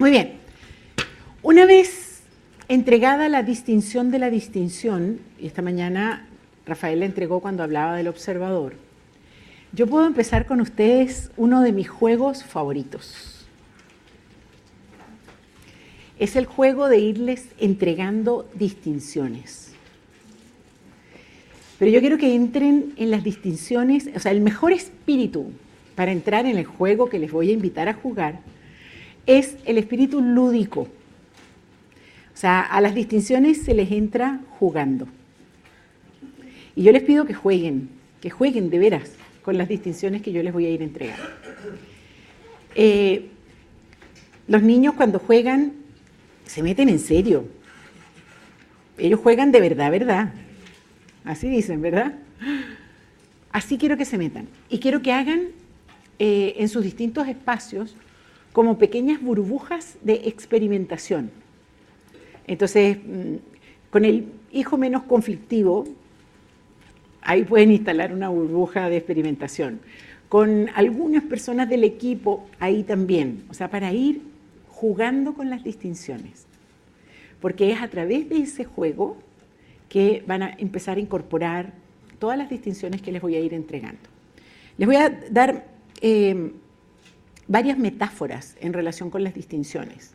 Muy bien. Una vez entregada la distinción de la distinción, y esta mañana Rafael la entregó cuando hablaba del observador, yo puedo empezar con ustedes uno de mis juegos favoritos. Es el juego de irles entregando distinciones. Pero yo quiero que entren en las distinciones, o sea, el mejor espíritu para entrar en el juego que les voy a invitar a jugar es el espíritu lúdico. O sea, a las distinciones se les entra jugando. Y yo les pido que jueguen, que jueguen de veras con las distinciones que yo les voy a ir entregando. Eh, los niños cuando juegan se meten en serio. Ellos juegan de verdad, verdad. Así dicen, ¿verdad? Así quiero que se metan. Y quiero que hagan eh, en sus distintos espacios como pequeñas burbujas de experimentación. Entonces, mm, con el hijo menos conflictivo, ahí pueden instalar una burbuja de experimentación. Con algunas personas del equipo, ahí también. O sea, para ir jugando con las distinciones. Porque es a través de ese juego que van a empezar a incorporar todas las distinciones que les voy a ir entregando. Les voy a dar eh, varias metáforas en relación con las distinciones.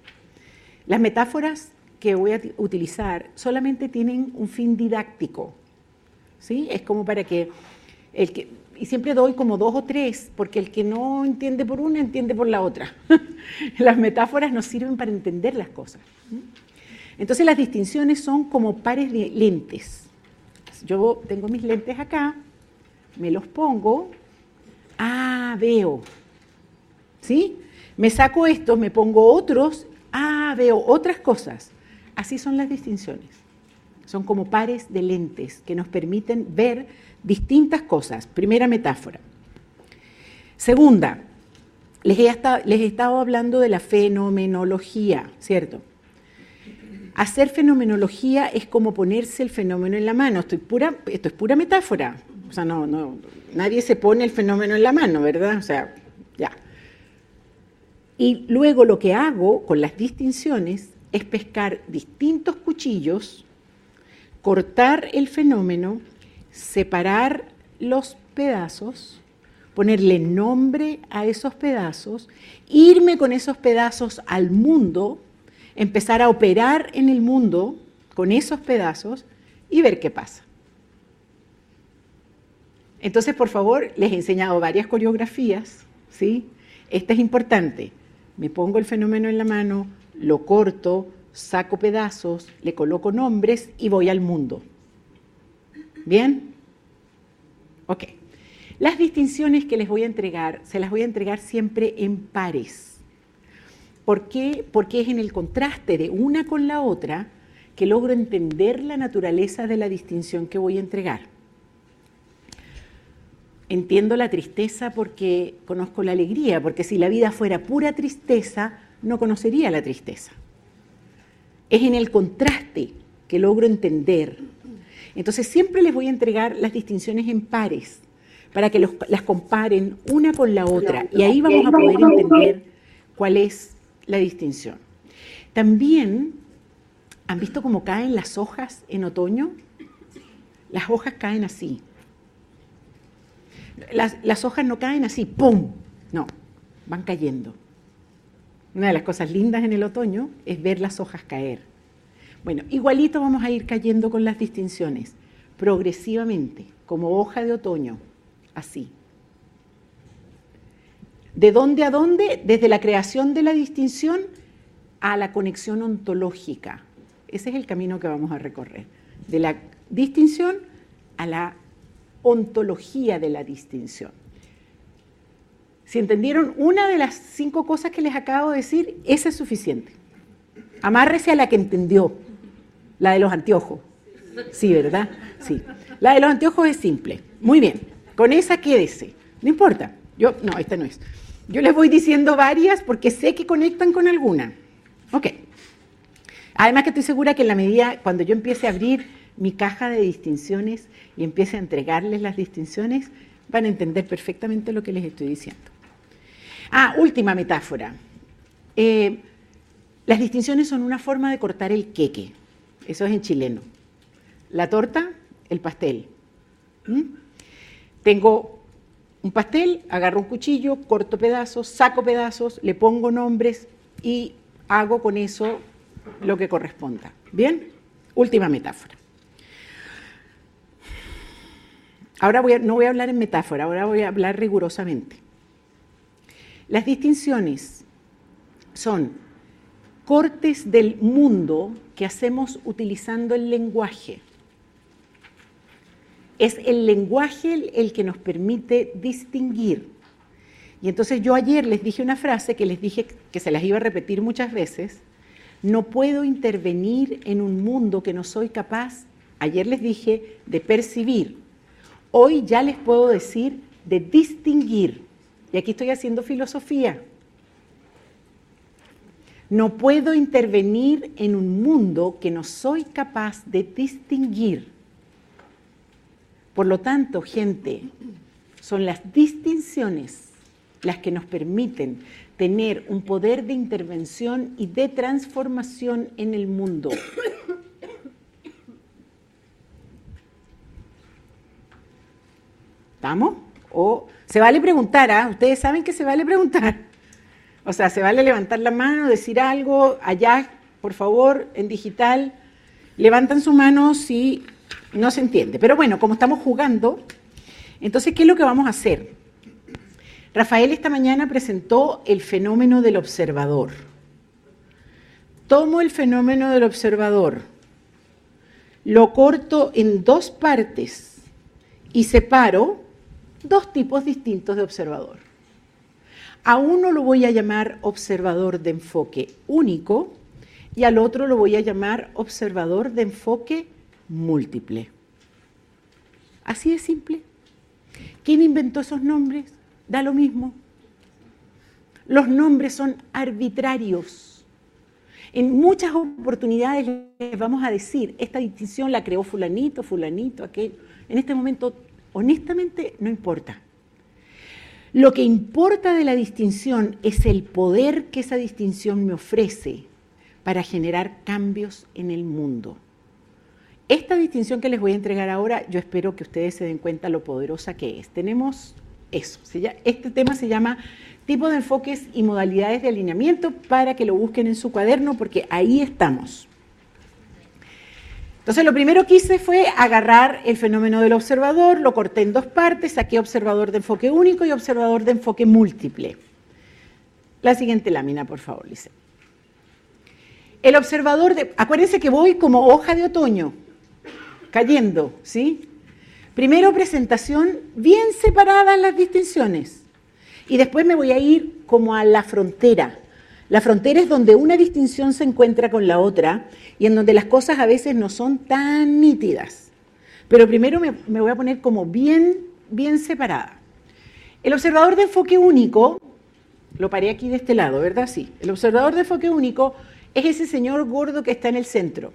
Las metáforas que voy a utilizar solamente tienen un fin didáctico, ¿sí? Es como para que el que y siempre doy como dos o tres, porque el que no entiende por una entiende por la otra. las metáforas nos sirven para entender las cosas. Entonces las distinciones son como pares de lentes. Yo tengo mis lentes acá, me los pongo, ah, veo, ¿sí? Me saco estos, me pongo otros, ah, veo otras cosas. Así son las distinciones. Son como pares de lentes que nos permiten ver distintas cosas. Primera metáfora. Segunda, les he, les estado hablando de la fenomenología, ¿cierto? Hacer fenomenología es como ponerse el fenómeno en la mano. Pura, esto es pura metáfora. O sea, no, no, nadie se pone el fenómeno en la mano, ¿verdad? O sea. Y luego lo que hago con las distinciones es pescar distintos cuchillos, cortar el fenómeno, separar los pedazos, ponerle nombre a esos pedazos, irme con esos pedazos al mundo, empezar a operar en el mundo con esos pedazos y ver qué pasa. Entonces, por favor, les he enseñado varias coreografías, ¿sí? Esta es importante me pongo el fenómeno en la mano, lo corto, saco pedazos, le coloco nombres y voy al mundo. ¿Bien? Ok. Las distinciones que les voy a entregar, se las voy a entregar siempre en pares. ¿Por qué? Porque es en el contraste de una con la otra que logro entender la naturaleza de la distinción que voy a entregar. Entiendo la tristeza porque conozco la alegría, porque si la vida fuera pura tristeza, no conocería la tristeza. Es en el contraste que logro entender. Entonces siempre les voy a entregar las distinciones en pares para que las comparen una con la otra y ahí vamos a poder entender cuál es la distinción. También, ¿han visto cómo caen las hojas en otoño? Las hojas caen así, las, hojas no caen así, ¡pum! No, van cayendo. Una de las cosas lindas en el otoño es ver las hojas caer. Bueno, igualito vamos a ir cayendo con las distinciones, progresivamente, como hoja de otoño, así. ¿De dónde a dónde? Desde la creación de la distinción a la conexión ontológica. Ese es el camino que vamos a recorrer. De la distinción a la ontología de la distinción. Si entendieron una de las cinco cosas que les acabo de decir, esa es suficiente. Amárrese a la que entendió, la de los anteojos. Sí, ¿verdad? Sí. La de los anteojos es simple. Muy bien. Con esa quédese. No importa. Yo, no, esta no es. Yo les voy diciendo varias porque sé que conectan con alguna. Ok. Además que estoy segura que en la medida, cuando yo empiece a abrir mi caja de distinciones y empiece a entregarles las distinciones, van a entender perfectamente lo que les estoy diciendo. Ah, última metáfora. Eh, Las distinciones son una forma de cortar el queque. Eso es en chileno. La torta, el pastel. ¿Mm? Tengo un pastel, agarro un cuchillo, corto pedazos, saco pedazos, le pongo nombres y hago con eso lo que corresponda. ¿Bien? Última metáfora. Ahora no voy a hablar en metáfora, ahora voy a hablar rigurosamente. Las distinciones son cortes del mundo que hacemos utilizando el lenguaje. Es el lenguaje el, que nos permite distinguir. Y entonces yo ayer les dije una frase que les dije que se las iba a repetir muchas veces. No puedo intervenir en un mundo que no soy capaz, ayer les dije, de percibir. Hoy ya les puedo decir de distinguir. Y aquí estoy haciendo filosofía. No puedo intervenir en un mundo que no soy capaz de distinguir. Por lo tanto, gente, son las distinciones las que nos permiten tener un poder de intervención y de transformación en el mundo. ¿Estamos? O se vale preguntar, ¿ah? Ustedes saben que se vale preguntar. O sea, se vale levantar la mano, decir algo, allá, por favor, en digital, levantan su mano si no se entiende. Pero bueno, como estamos jugando, entonces, ¿qué es lo que vamos a hacer? Rafael esta mañana presentó el fenómeno del observador. Tomo el fenómeno del observador, lo corto en dos partes y separo dos tipos distintos de observador. A uno lo voy a llamar observador de enfoque único y al otro lo voy a llamar observador de enfoque múltiple. Así de simple. ¿Quién inventó esos nombres? Da lo mismo. Los nombres son arbitrarios. En muchas oportunidades les vamos a decir, esta distinción la creó fulanito, fulanito, aquello. En este momento, honestamente, no importa. Lo que importa de la distinción es el poder que esa distinción me ofrece para generar cambios en el mundo. Esta distinción que les voy a entregar ahora, yo espero que ustedes se den cuenta lo poderosa que es. Tenemos eso. Este tema se llama tipo de enfoques y modalidades de alineamiento para que lo busquen en su cuaderno porque ahí estamos. Entonces lo primero que hice fue agarrar el fenómeno del observador, lo corté en dos partes, saqué observador de enfoque único y observador de enfoque múltiple. La siguiente lámina, por favor, Lice. El observador de... Acuérdense que voy como hoja de otoño cayendo, ¿sí? Primero presentación bien separadas las distinciones y después me voy a ir como a la frontera. La frontera es donde una distinción se encuentra con la otra y en donde las cosas a veces no son tan nítidas. Pero primero me, me voy a poner como bien, bien separada. El observador de enfoque único, lo paré aquí de este lado, ¿verdad? Sí. El observador de enfoque único es ese señor gordo que está en el centro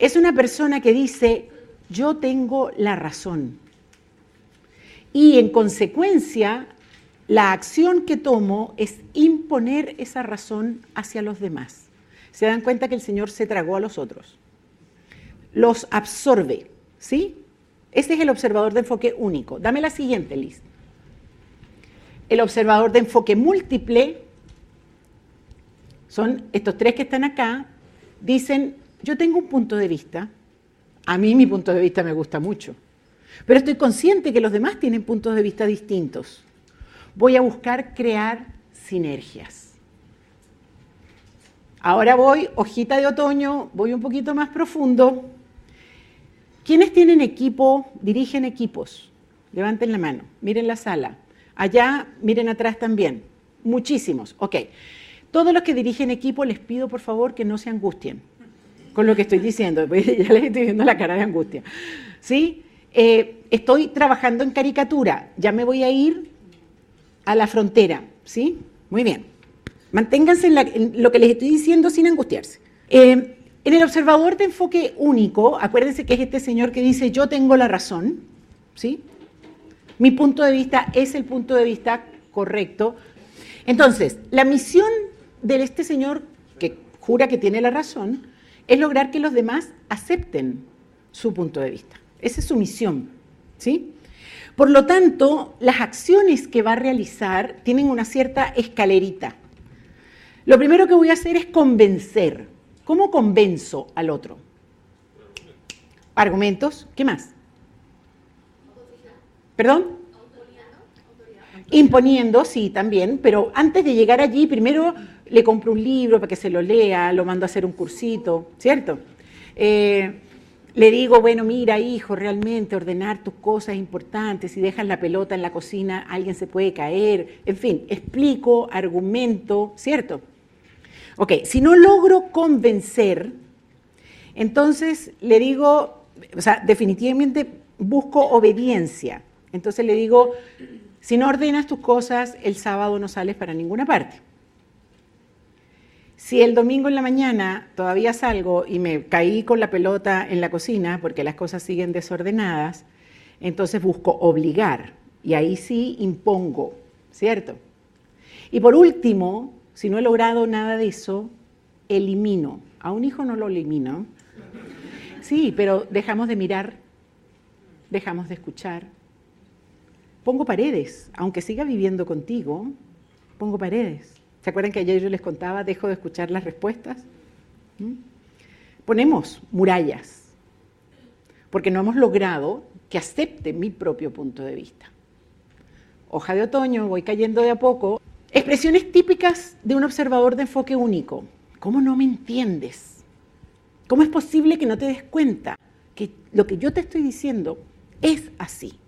es una persona que dice, yo tengo la razón. Y en consecuencia, la acción que tomo es imponer esa razón hacia los demás. Se dan cuenta que el Señor se tragó a los otros. Los absorbe, ¿sí? Este es el observador de enfoque único. Dame la siguiente, Liz. El observador de enfoque múltiple son estos tres que están acá, dicen, yo tengo un punto de vista, a mí mi punto de vista me gusta mucho, pero estoy consciente que los demás tienen puntos de vista distintos. Voy a buscar crear sinergias. Ahora voy, hojita de otoño, voy un poquito más profundo. ¿Quiénes tienen equipo, dirigen equipos? Levanten la mano, miren la sala. Allá, miren atrás también. Muchísimos. Ok. Todos los que dirigen equipo les pido por favor que no se angustien con lo que estoy diciendo, ya les estoy viendo la cara de angustia. ¿Sí? Eh, estoy trabajando en caricatura, ya me voy a ir a la frontera, ¿sí? Muy bien. Manténganse en, lo que les estoy diciendo sin angustiarse. Eh, en el observador de enfoque único, acuérdense que es este señor que dice yo tengo la razón, ¿sí? Mi punto de vista es el punto de vista correcto. Entonces, la misión de este señor que jura que tiene la razón es lograr que los demás acepten su punto de vista. Esa es su misión, ¿sí? Por lo tanto, las acciones que va a realizar tienen una cierta escalerita. Lo primero que voy a hacer es convencer. ¿Cómo convenzo al otro? Argumentos. ¿Qué más? ¿Perdón? Imponiendo, sí, también, pero antes de llegar allí, primero le compro un libro para que se lo lea, lo mando a hacer un cursito, ¿cierto? Eh, le digo, bueno, mira, hijo, realmente ordenar tus cosas es importante, si dejas la pelota en la cocina, alguien se puede caer, en fin, explico, argumento, ¿cierto? Ok, si no logro convencer, entonces le digo, o sea, definitivamente busco obediencia. Entonces le digo, si no ordenas tus cosas, el sábado no sales para ninguna parte. Si el domingo en la mañana todavía salgo y me caí con la pelota en la cocina porque las cosas siguen desordenadas, entonces busco obligar y ahí sí impongo, ¿cierto? Y por último, si no he logrado nada de eso, elimino. A un hijo no lo elimino. Sí, pero dejamos de mirar, dejamos de escuchar, Pongo paredes, aunque siga viviendo contigo, pongo paredes. ¿Se acuerdan que ayer yo les contaba, dejo de escuchar las respuestas? ¿Mm? Ponemos murallas, porque no hemos logrado que acepte mi propio punto de vista. Hoja de otoño, voy cayendo de a poco. Expresiones típicas de un observador de enfoque único. ¿Cómo no me entiendes? ¿Cómo es posible que no te des cuenta que lo que yo te estoy diciendo es así?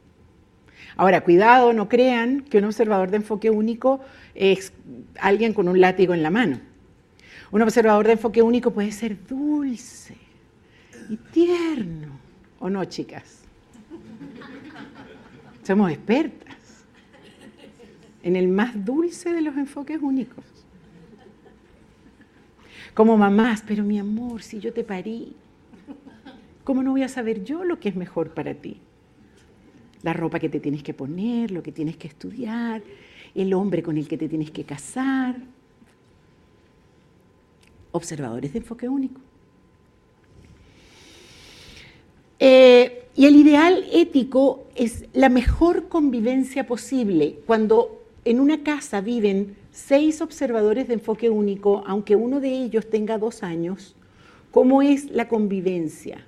Ahora, cuidado, no crean que un observador de enfoque único es alguien con un látigo en la mano. Un observador de enfoque único puede ser dulce y tierno, ¿o no, chicas? Somos expertas en el más dulce de los enfoques únicos. Como mamás, pero mi amor, si yo te parí, ¿cómo no voy a saber yo lo que es mejor para ti? La ropa que te tienes que poner, lo que tienes que estudiar, el hombre con el que te tienes que casar. Observadores de enfoque único. Eh, y el ideal ético es la mejor convivencia posible cuando en una casa viven seis observadores de enfoque único, aunque uno de ellos tenga dos años, ¿cómo es la convivencia?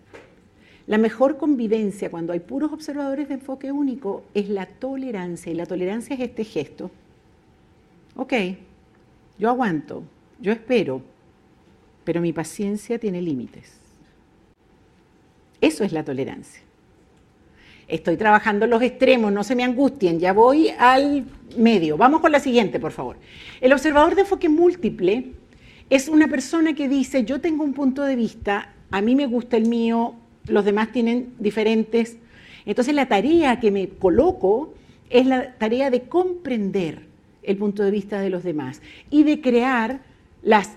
La mejor convivencia cuando hay puros observadores de enfoque único es la tolerancia. Y la tolerancia es este gesto. Ok, yo aguanto, yo espero, pero mi paciencia tiene límites. Eso es la tolerancia. Estoy trabajando los extremos, no se me angustien, ya voy al medio. Vamos con la siguiente, por favor. El observador de enfoque múltiple es una persona que dice, yo tengo un punto de vista, a mí me gusta el mío, los demás tienen diferentes. Entonces la tarea que me coloco es la tarea de comprender el punto de vista de los demás y de crear las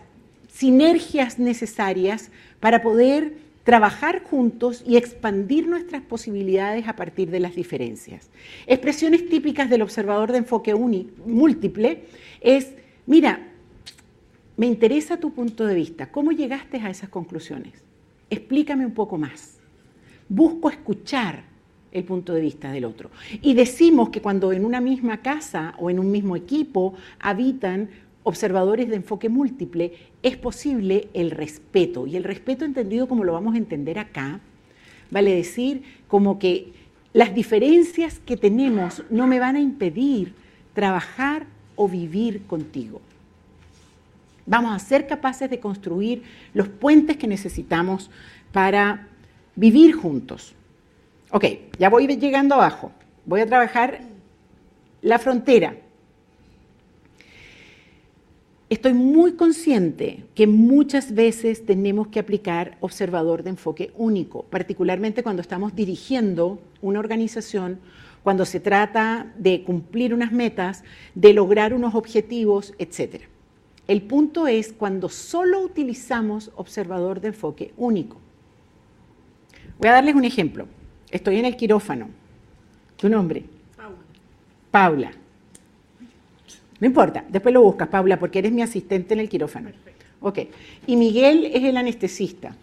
sinergias necesarias para poder trabajar juntos y expandir nuestras posibilidades a partir de las diferencias. Expresiones típicas del observador de enfoque múltiple es, mira, me interesa tu punto de vista, ¿cómo llegaste a esas conclusiones? Explícame un poco más busco escuchar el punto de vista del otro. Y decimos que cuando en una misma casa o en un mismo equipo habitan observadores de enfoque múltiple, es posible el respeto. Y el respeto entendido como lo vamos a entender acá, vale decir como que las diferencias que tenemos no me van a impedir trabajar o vivir contigo. Vamos a ser capaces de construir los puentes que necesitamos para vivir juntos. Ok, ya voy llegando abajo. Voy a trabajar la frontera. Estoy muy consciente que muchas veces tenemos que aplicar observador de enfoque único, particularmente cuando estamos dirigiendo una organización, cuando se trata de cumplir unas metas, de lograr unos objetivos, etc. El punto es cuando solo utilizamos observador de enfoque único. Voy a darles un ejemplo. Estoy en el quirófano. ¿Tu nombre? Paula. Paula. No importa, después lo buscas, Paula, porque eres mi asistente en el quirófano. Ok. Y Miguel es el anestesista.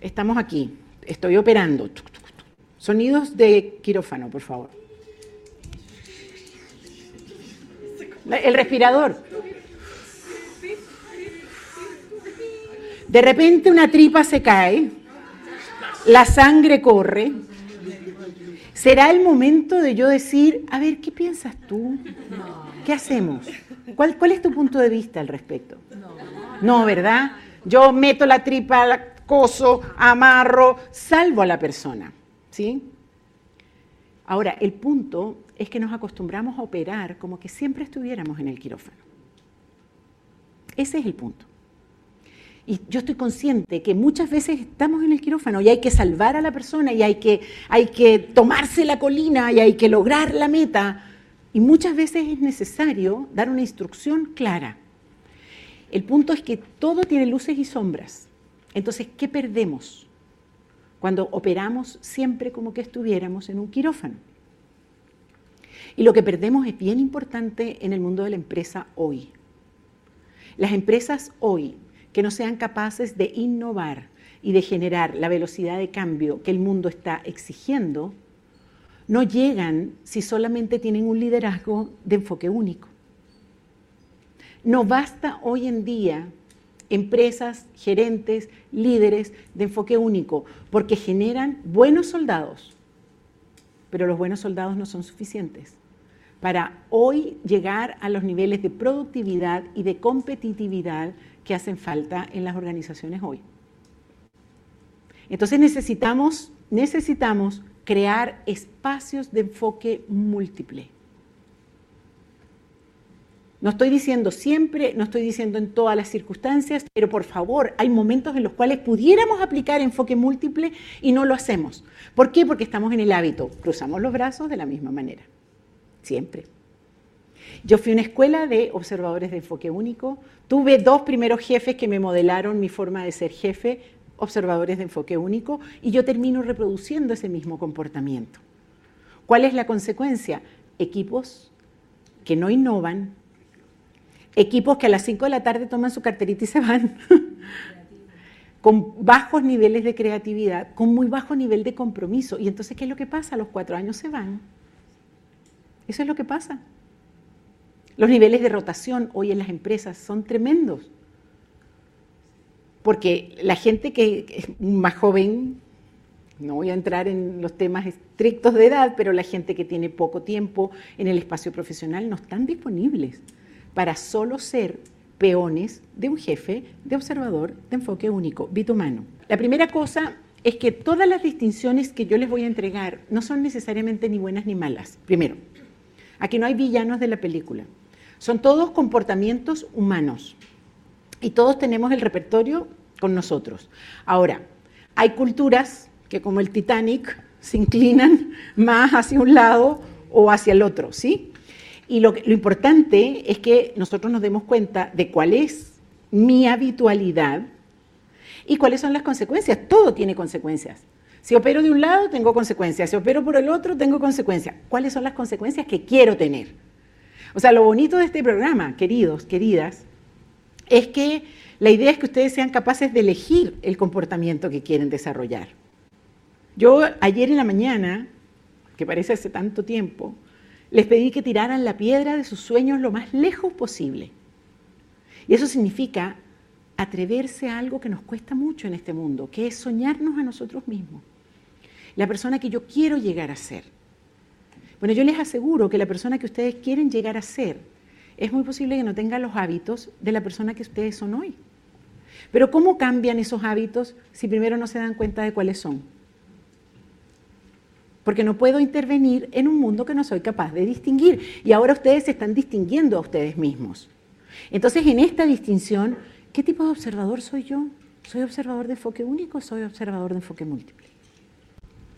Estamos aquí. Estoy operando. Sonidos de quirófano, por favor. El respirador. De repente una tripa se cae, la sangre corre. ¿Será el momento de yo decir, a ver, ¿qué piensas tú? ¿Qué hacemos? ¿Cuál, es tu punto de vista al respecto? No, ¿verdad? Yo meto la tripa, coso, amarro, salvo a la persona. ¿Sí? Ahora, el punto es que nos acostumbramos a operar como que siempre estuviéramos en el quirófano. Ese es el punto. Y yo estoy consciente que muchas veces estamos en el quirófano y hay que salvar a la persona y hay que, hay que tomarse la colina y hay que lograr la meta. Y muchas veces es necesario dar una instrucción clara. El punto es que todo tiene luces y sombras. Entonces, ¿qué perdemos cuando operamos siempre como que estuviéramos en un quirófano? Y lo que perdemos es bien importante en el mundo de la empresa hoy. Las empresas hoy que no sean capaces de innovar y de generar la velocidad de cambio que el mundo está exigiendo, no llegan si solamente tienen un liderazgo de enfoque único. No basta hoy en día empresas, gerentes, líderes de enfoque único, porque generan buenos soldados, pero los buenos soldados no son suficientes para hoy llegar a los niveles de productividad y de competitividad que hacen falta en las organizaciones hoy. Entonces necesitamos, necesitamos crear espacios de enfoque múltiple. No estoy diciendo siempre, no estoy diciendo en todas las circunstancias, pero por favor, hay momentos en los cuales pudiéramos aplicar enfoque múltiple y no lo hacemos. ¿Por qué? Porque estamos en el hábito, cruzamos los brazos de la misma manera, siempre. Yo fui a una escuela de observadores de enfoque único, tuve dos primeros jefes que me modelaron mi forma de ser jefe, observadores de enfoque único, y yo termino reproduciendo ese mismo comportamiento. ¿Cuál es la consecuencia? Equipos que no innovan, equipos que a las 5 de la tarde toman su carterita y se van, con bajos niveles de creatividad, con muy bajo nivel de compromiso. Y entonces, ¿qué es lo que pasa? A los cuatro años se van. Eso es lo que pasa. Los niveles de rotación hoy en las empresas son tremendos. Porque la gente que es más joven, no voy a entrar en los temas estrictos de edad, pero la gente que tiene poco tiempo en el espacio profesional no están disponibles para solo ser peones de un jefe de observador de enfoque único, bitumano. La primera cosa es que todas las distinciones que yo les voy a entregar no son necesariamente ni buenas ni malas. Primero, aquí no hay villanos de la película. Son todos comportamientos humanos y todos tenemos el repertorio con nosotros. Ahora, hay culturas que como el Titanic se inclinan más hacia un lado o hacia el otro, ¿sí? Y lo, lo importante es que nosotros nos demos cuenta de cuál es mi habitualidad y cuáles son las consecuencias. Todo tiene consecuencias. Si opero de un lado, tengo consecuencias. Si opero por el otro, tengo consecuencias. ¿Cuáles son las consecuencias que quiero tener? O sea, lo bonito de este programa, queridos, queridas, es que la idea es que ustedes sean capaces de elegir el comportamiento que quieren desarrollar. Yo ayer en la mañana, que parece hace tanto tiempo, les pedí que tiraran la piedra de sus sueños lo más lejos posible. Y eso significa atreverse a algo que nos cuesta mucho en este mundo, que es soñarnos a nosotros mismos. La persona que yo quiero llegar a ser. Bueno, yo les aseguro que la persona que ustedes quieren llegar a ser es muy posible que no tenga los hábitos de la persona que ustedes son hoy. Pero ¿cómo cambian esos hábitos si primero no se dan cuenta de cuáles son? Porque no puedo intervenir en un mundo que no soy capaz de distinguir. Y ahora ustedes se están distinguiendo a ustedes mismos. Entonces, en esta distinción, ¿qué tipo de observador soy yo? ¿Soy observador de enfoque único o soy observador de enfoque múltiple?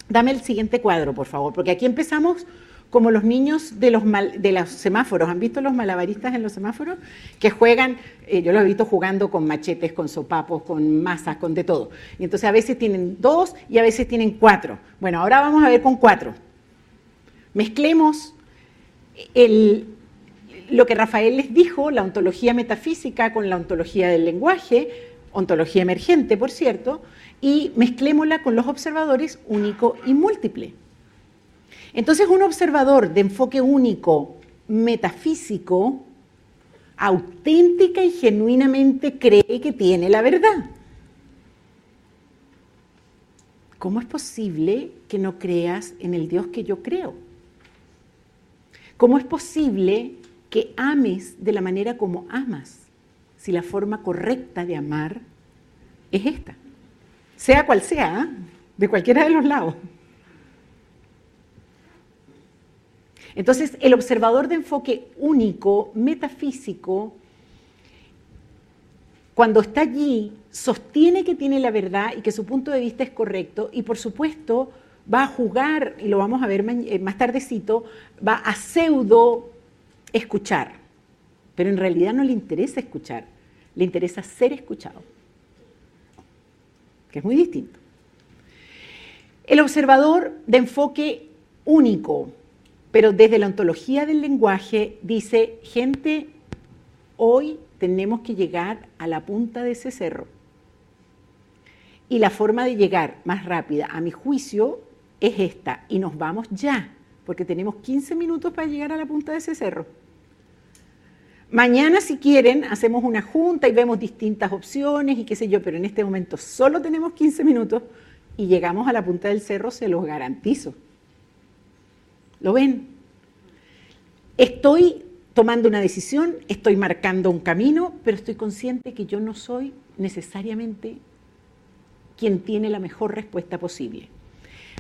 Dame el siguiente cuadro, por favor, porque aquí empezamos como los niños de los, de los semáforos. ¿Han visto los malabaristas en los semáforos? Que juegan, eh, yo los he visto jugando con machetes, con sopapos, con masas, con de todo. Y entonces a veces tienen dos y a veces tienen cuatro. Bueno, ahora vamos a ver con cuatro. Mezclemos lo que Rafael les dijo, la ontología metafísica con la ontología del lenguaje, ontología emergente, por cierto, y mezclémosla con los observadores único y múltiple. Entonces, un observador de enfoque único metafísico auténtica y genuinamente cree que tiene la verdad. ¿Cómo es posible que no creas en el Dios que yo creo? ¿Cómo es posible que ames de la manera como amas si la forma correcta de amar es esta? Sea cual sea, ¿eh? de cualquiera de los lados. Entonces, el observador de enfoque único, metafísico, cuando está allí, sostiene que tiene la verdad y que su punto de vista es correcto y por supuesto va a jugar, y lo vamos a ver eh, más tardecito, va a pseudo escuchar, pero en realidad no le interesa escuchar, le interesa ser escuchado, que es muy distinto. El observador de enfoque único, pero desde la ontología del lenguaje dice, gente, hoy tenemos que llegar a la punta de ese cerro. Y la forma de llegar más rápida, a mi juicio, es esta. Y nos vamos ya, porque tenemos 15 minutos para llegar a la punta de ese cerro. Mañana, si quieren, hacemos una junta y vemos distintas opciones y qué sé yo, pero en este momento solo tenemos 15 minutos y llegamos a la punta del cerro, se los garantizo. ¿Lo ven? Estoy tomando una decisión, estoy marcando un camino, pero estoy consciente que yo no soy necesariamente quien tiene la mejor respuesta posible.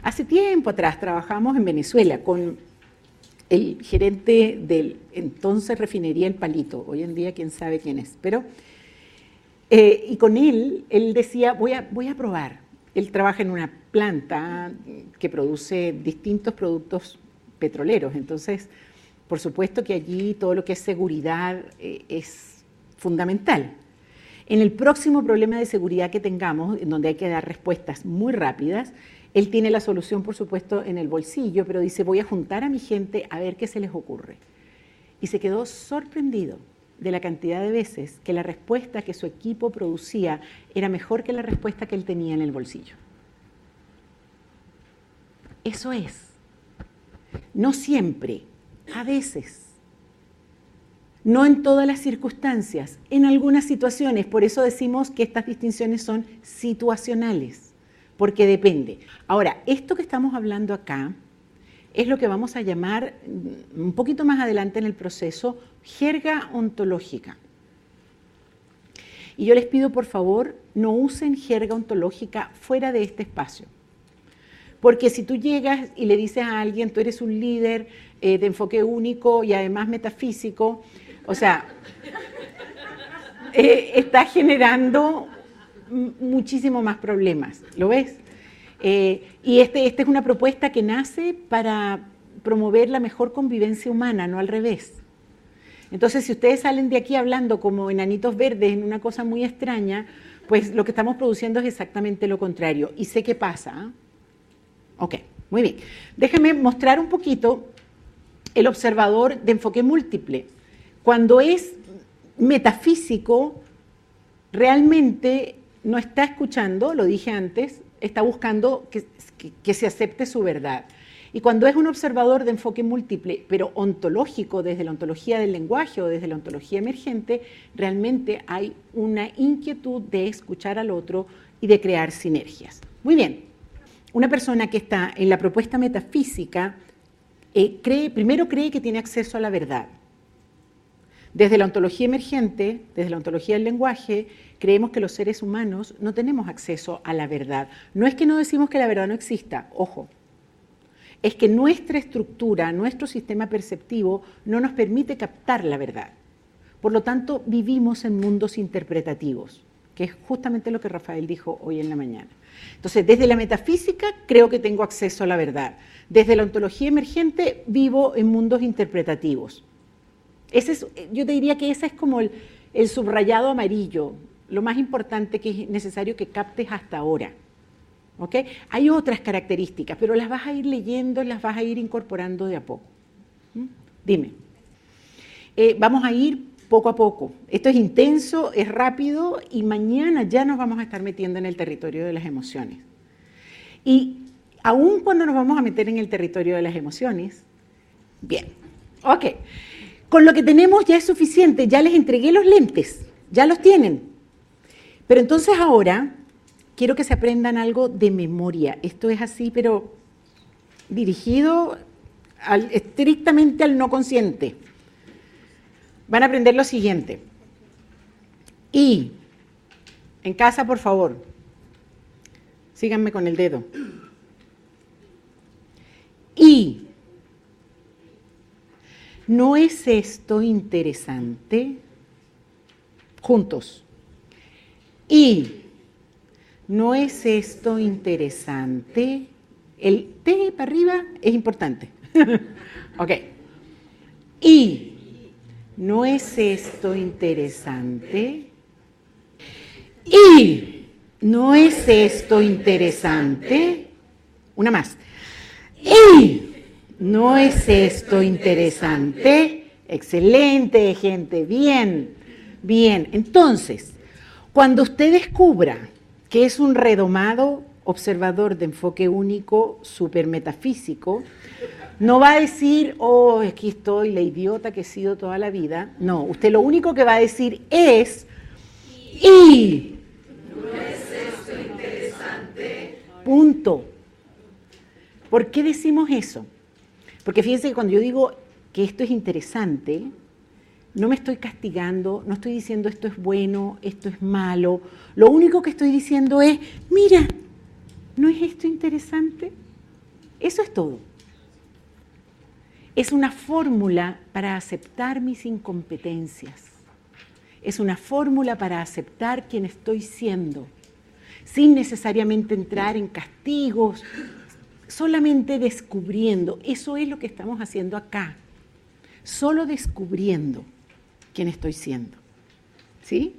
Hace tiempo atrás trabajamos en Venezuela con el gerente del entonces refinería El Palito, hoy en día quién sabe quién es, pero, eh, y con él, él decía, voy a, voy a probar. Él trabaja en una planta que produce distintos productos petroleros. Entonces, por supuesto que allí todo lo que es seguridad eh, es fundamental. En el próximo problema de seguridad que tengamos, en donde hay que dar respuestas muy rápidas, él tiene la solución, por supuesto, en el bolsillo, pero dice, voy a juntar a mi gente a ver qué se les ocurre. Y se quedó sorprendido de la cantidad de veces que la respuesta que su equipo producía era mejor que la respuesta que él tenía en el bolsillo. Eso es no siempre, a veces. No en todas las circunstancias, en algunas situaciones. Por eso decimos que estas distinciones son situacionales, porque depende. Ahora, esto que estamos hablando acá es lo que vamos a llamar mm, un poquito más adelante en el proceso jerga ontológica. Y yo les pido por favor no usen jerga ontológica fuera de este espacio. Porque si tú llegas y le dices a alguien, tú eres un líder eh, de enfoque único y además metafísico, o sea, eh, está generando muchísimo más problemas, ¿lo ves? Eh, y este, esta es una propuesta que nace para promover la mejor convivencia humana, no al revés. Entonces, si ustedes salen de aquí hablando como enanitos verdes en una cosa muy extraña, pues lo que estamos produciendo es exactamente lo contrario. Y sé qué pasa. Ok, muy bien. Déjame mostrar un poquito el observador de enfoque múltiple. Cuando es metafísico, realmente no está escuchando, lo dije antes, está buscando que, se acepte su verdad. Y cuando es un observador de enfoque múltiple, pero ontológico, desde la ontología del lenguaje o desde la ontología emergente, realmente hay una inquietud de escuchar al otro y de crear sinergias. Muy bien, una persona que está en la propuesta metafísica eh, cree, primero cree que tiene acceso a la verdad. Desde la ontología emergente, desde la ontología del lenguaje, creemos que los seres humanos no tenemos acceso a la verdad. No es que no decimos que la verdad no exista, ojo, es que nuestra estructura, nuestro sistema perceptivo no nos permite captar la verdad. Por lo tanto, vivimos en mundos interpretativos, que es justamente lo que Rafael dijo hoy en la mañana. Entonces, desde la metafísica creo que tengo acceso a la verdad. Desde la ontología emergente vivo en mundos interpretativos. Es, yo te diría que ese es como el, subrayado amarillo, lo más importante que es necesario que captes hasta ahora. Hay otras características, pero las vas a ir leyendo, las vas a ir incorporando de a poco. ¿Mm? Dime. Eh, vamos a ir poco a poco. Esto es intenso, es rápido y mañana ya nos vamos a estar metiendo en el territorio de las emociones. Y aún cuando nos vamos a meter en el territorio de las emociones, bien, ok, con lo que tenemos ya es suficiente, ya les entregué los lentes, ya los tienen. Pero entonces ahora quiero que se aprendan algo de memoria. Esto es así, pero dirigido estrictamente al no consciente. Van a aprender lo siguiente. Y, en casa, por favor, síganme con el dedo. Y, ¿no es esto interesante? Juntos. Y, ¿no es esto interesante? El T para arriba es importante. ok. Y, ¿no es esto interesante? Y, ¿no es esto interesante? Una más. Y, ¿no es esto interesante? Excelente, gente. Bien, bien. Entonces, cuando usted descubra que es un redomado observador de enfoque único, supermetafísico, no va a decir, oh, aquí estoy, la idiota que he sido toda la vida. No, usted lo único que va a decir es, y. ¿No es esto interesante? Punto. ¿Por qué decimos eso? Porque fíjense que cuando yo digo que esto es interesante, no me estoy castigando, no estoy diciendo esto es bueno, esto es malo. Lo único que estoy diciendo es, mira, ¿No es esto interesante? Eso es todo. Es una fórmula para aceptar mis incompetencias. Es una fórmula para aceptar quien estoy siendo, sin necesariamente entrar en castigos, solamente descubriendo. Eso es lo que estamos haciendo acá. Solo descubriendo quién estoy siendo. ¿Sí?